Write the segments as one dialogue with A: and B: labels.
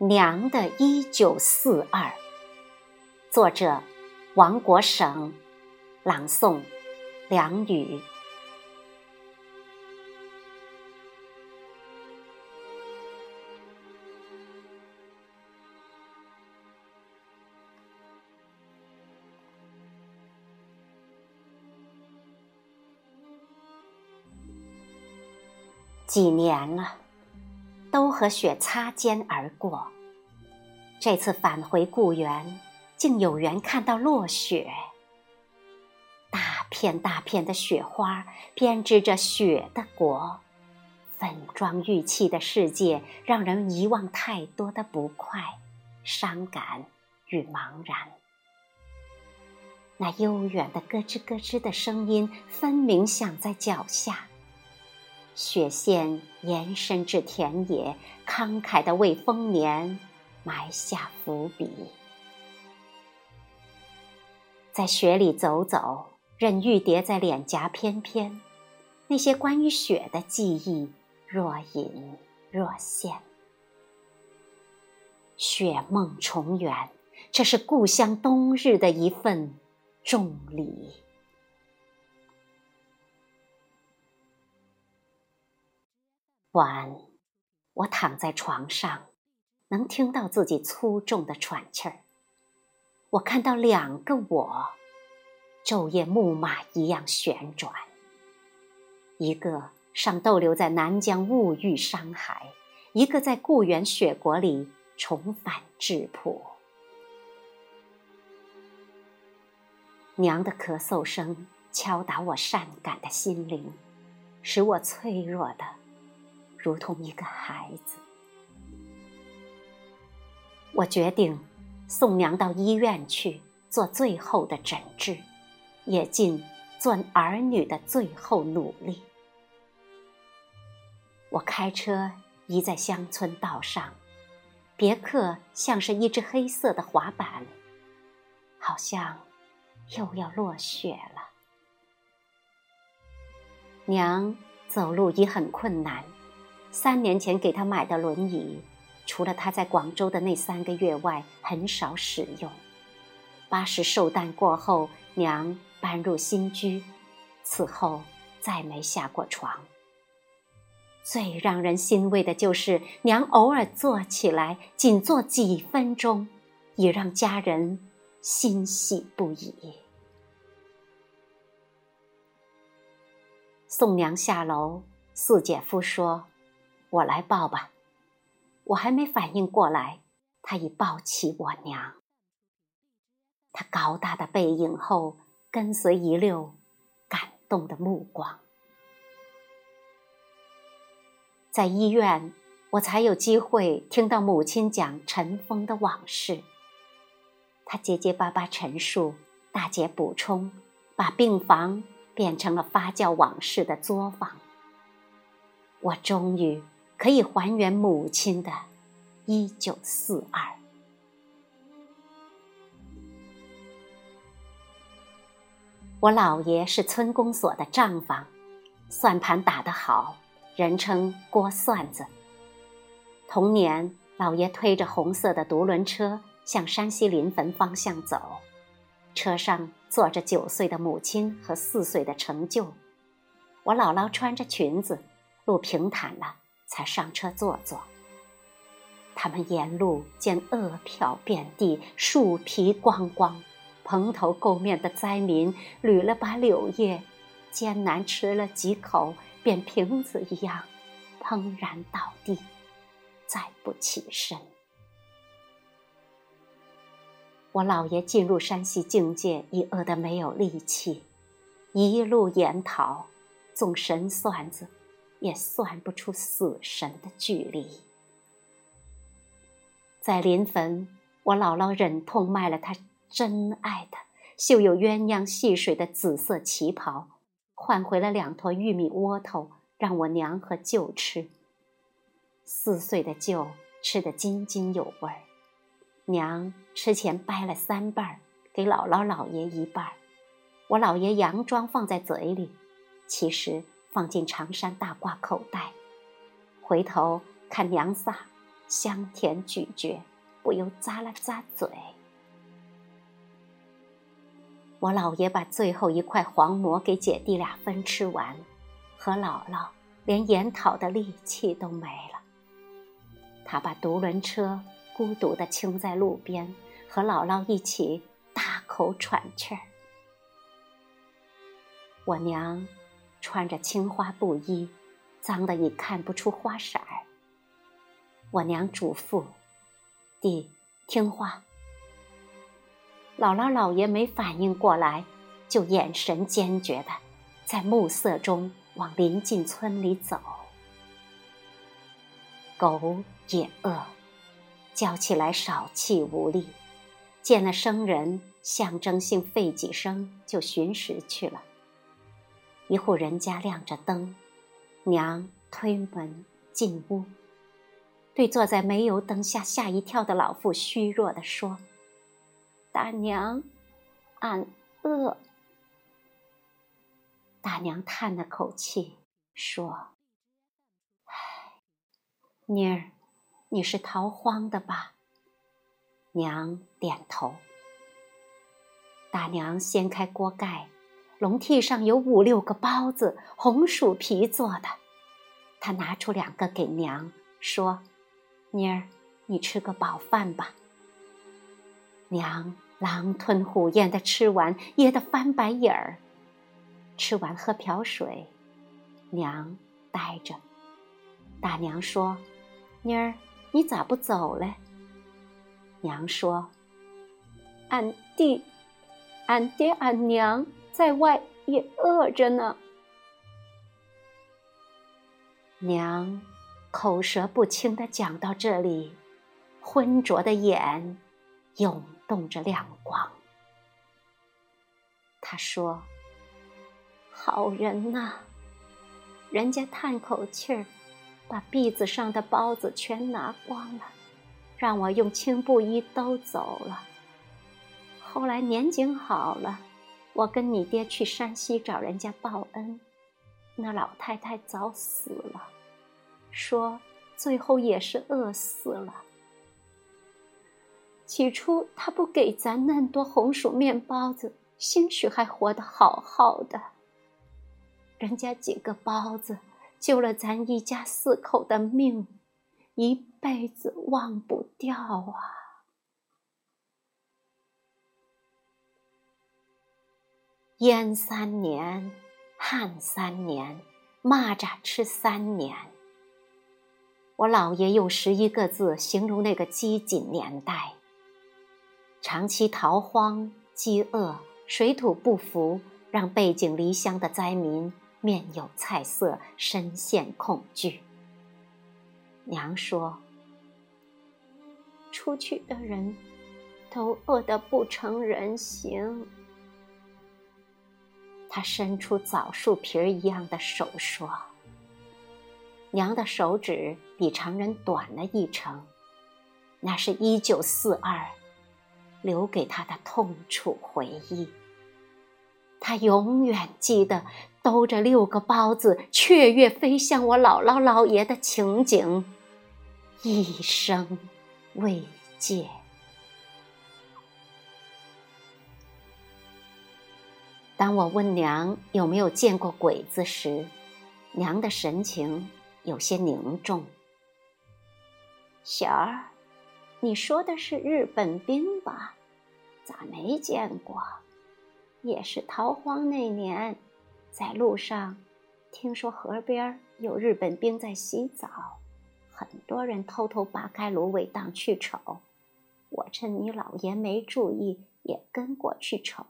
A: 娘的一九四二，作者王国省，朗诵梁宇。几年了，都和雪擦肩而过。这次返回故园，竟有缘看到落雪。大片大片的雪花编织着雪的国，粉妆玉砌的世界让人遗忘太多的不快、伤感与茫然。那悠远的咯吱咯吱的声音，分明响在脚下。雪线延伸至田野，慷慨地为丰年埋下伏笔。在雪里走走，任玉蝶在脸颊翩翩，那些关于雪的记忆若隐若现。雪梦重圆，这是故乡冬日的一份重礼。晚，我躺在床上，能听到自己粗重的喘气儿。我看到两个我，昼夜木马一样旋转。一个尚逗留在南疆物欲山海，一个在故园雪国里重返质朴。娘的咳嗽声敲打我善感的心灵，使我脆弱的。如同一个孩子，我决定送娘到医院去做最后的诊治，也尽做儿女的最后努力。我开车移在乡村道上，别克像是一只黑色的滑板，好像又要落雪了。娘走路已很困难。三年前给她买的轮椅，除了他在广州的那三个月外，很少使用。八十寿诞过后，娘搬入新居，此后再没下过床。最让人欣慰的就是娘偶尔坐起来，仅坐几分钟，也让家人欣喜不已。送娘下楼，四姐夫说。我来抱吧，我还没反应过来，他已抱起我娘。他高大的背影后跟随一溜感动的目光。在医院，我才有机会听到母亲讲尘封的往事。她结结巴巴陈述，大姐补充，把病房变成了发酵往事的作坊。我终于。可以还原母亲的一九四二。我姥爷是村公所的账房，算盘打得好，人称郭算子。同年，姥爷推着红色的独轮车向山西临汾方向走，车上坐着九岁的母亲和四岁的成就。我姥姥穿着裙子，路平坦了。才上车坐坐。他们沿路见饿殍遍地，树皮光光，蓬头垢面的灾民捋了把柳叶，艰难吃了几口，便瓶子一样砰然倒地，再不起身。我姥爷进入山西境界，已饿得没有力气，一路沿逃，纵神算子。也算不出死神的距离。在临汾，我姥姥忍痛卖了她真爱的绣有鸳鸯戏水的紫色旗袍，换回了两坨玉米窝头，让我娘和舅吃。四岁的舅吃得津津有味，娘吃前掰了三瓣儿，给姥姥姥爷一半儿，我姥爷佯装放在嘴里，其实。放进长衫大褂口袋，回头看娘仨，香甜咀嚼，不由咂了咂嘴。我姥爷把最后一块黄馍给姐弟俩分吃完，和姥姥连研讨的力气都没了。他把独轮车孤独地停在路边，和姥姥一起大口喘气儿。我娘穿着青花布衣，脏得已看不出花色儿。我娘嘱咐：“弟，听话。”姥姥姥爷没反应过来，就眼神坚决的在暮色中往临近村里走。狗也饿，叫起来少气无力，见了生人，象征性吠几声就寻食去了。一户人家亮着灯，娘推门进屋，对坐在煤油灯下吓一跳的老妇虚弱的说。大娘，俺饿。大娘叹了口气，说：“唉，妮儿，你是逃荒的吧？”娘点头。大娘掀开锅盖，笼屉上有五六个包子，红薯皮做的。他拿出两个给娘，说：“妮儿，你吃个饱饭吧。”娘狼吞虎咽的吃完，噎得翻白眼儿。吃完喝瓢水，娘呆着。大娘说：“妮儿，你咋不走嘞？”娘说：“俺弟、俺爹、俺娘在外也饿着呢。”娘口舌不清的讲到这里，浑浊的眼涌。动着亮光，他说：“好人呐，人家叹口气儿，把篦子上的包子全拿光了，让我用青布衣兜走了。后来年景好了，我跟你爹去山西找人家报恩，那老太太早死了，说最后也是饿死了。”起初他不给咱那么多红薯面包子，兴许还活得好好的。人家几个包子救了咱一家四口的命，一辈子忘不掉啊！淹三年，旱三年，蚂蚱吃三年。我姥爷用十一个字形容那个饥馑年代。长期逃荒、饥饿、水土不服，让背井离乡的灾民面有菜色，深陷恐惧。娘说：“出去的人都饿得不成人形。”他伸出枣树皮儿一样的手说：“娘的手指比常人短了一成，那是一九四二。”留给他的痛楚回忆，他永远记得兜着六个包子雀跃飞向我姥姥姥爷的情景，一生未见。当我问娘有没有见过鬼子时，娘的神情有些凝重。小儿。你说的是日本兵吧？咋没见过？也是逃荒那年，在路上听说河边有日本兵在洗澡，很多人偷偷扒开芦苇荡去瞅。我趁你姥爷没注意，也跟过去瞅。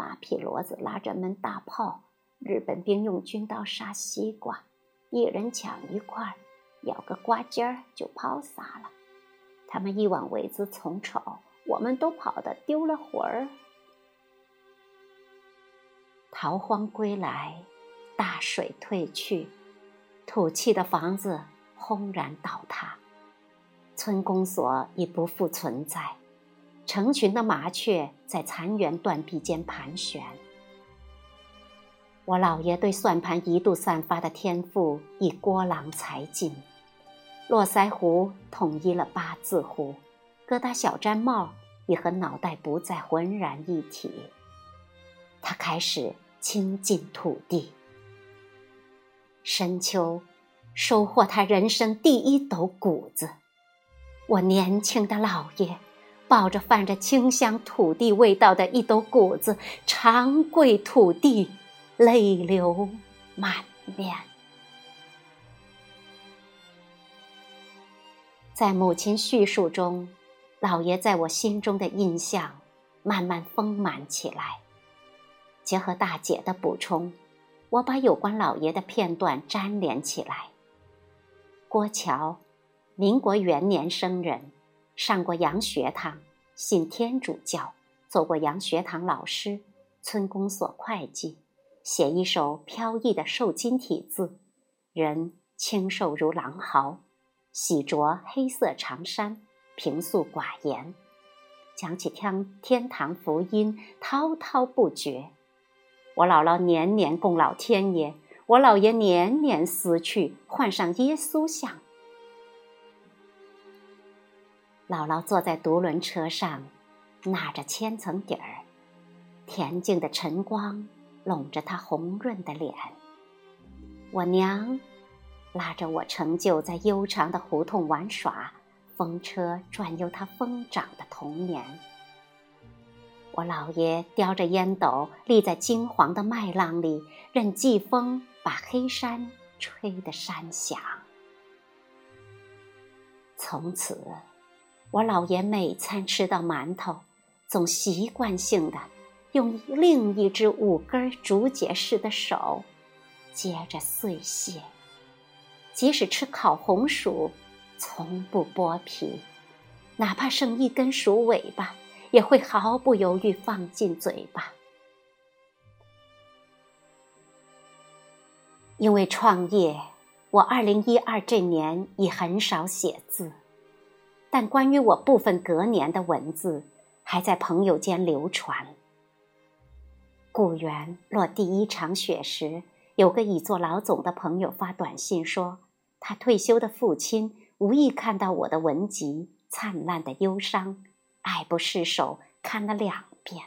A: 八匹骡子拉着门大炮，日本兵用军刀杀西瓜，一人抢一块，咬个瓜尖儿就抛洒了。他们一往围子丛瞅，我们都跑得丢了魂儿。逃荒归来，大水退去，土砌的房子轰然倒塌，村公所已不复存在，成群的麻雀在残垣断壁间盘旋。我姥爷对算盘一度散发的天赋已郭郎才尽。络腮胡统一了八字胡，疙瘩小毡帽已和脑袋不再浑然一体。他开始亲近土地。深秋，收获他人生第一斗谷子。我年轻的老爷，抱着泛着清香土地味道的一斗谷子，长跪土地，泪流满面。在母亲叙述中，老爷在我心中的印象慢慢丰满起来。结合大姐的补充，我把有关老爷的片段粘连起来。郭桥。民国元年生人，上过洋学堂，信天主教，做过洋学堂老师，村公所会计，写一手飘逸的瘦金体字，人清瘦如狼毫，喜着黑色长衫，平素寡言，讲起天天堂福音滔滔不绝。我姥姥年年供老天爷，我姥爷年年死去，换上耶稣像。姥姥坐在独轮车上，纳着千层底儿，恬静的晨光笼着她红润的脸。我娘拉着我成就在悠长的胡同玩耍，风车转悠他疯长的童年。我姥爷叼着烟斗立在金黄的麦浪里，任季风把黑山吹得山响。从此。我姥爷每餐吃到馒头，总习惯性的用另一只五根竹节似的手接着碎屑；即使吃烤红薯，从不剥皮，哪怕剩一根薯尾巴，也会毫不犹豫放进嘴巴。因为创业，我二零一二这年已很少写字。但关于我部分隔年的文字，还在朋友间流传。故园落第一场雪时，有个已做老总的朋友发短信说，他退休的父亲无意看到我的文集《灿烂的忧伤》，爱不释手，看了两遍。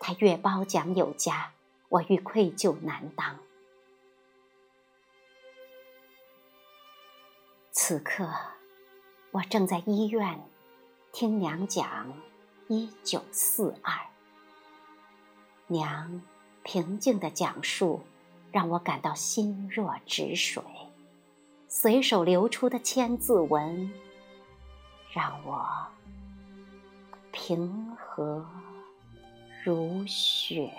A: 他越褒奖有加，我愈愧疚难当。此刻。我正在医院听娘讲一九四二，娘平静的讲述让我感到心若止水，随手流出的千字文让我平和如雪。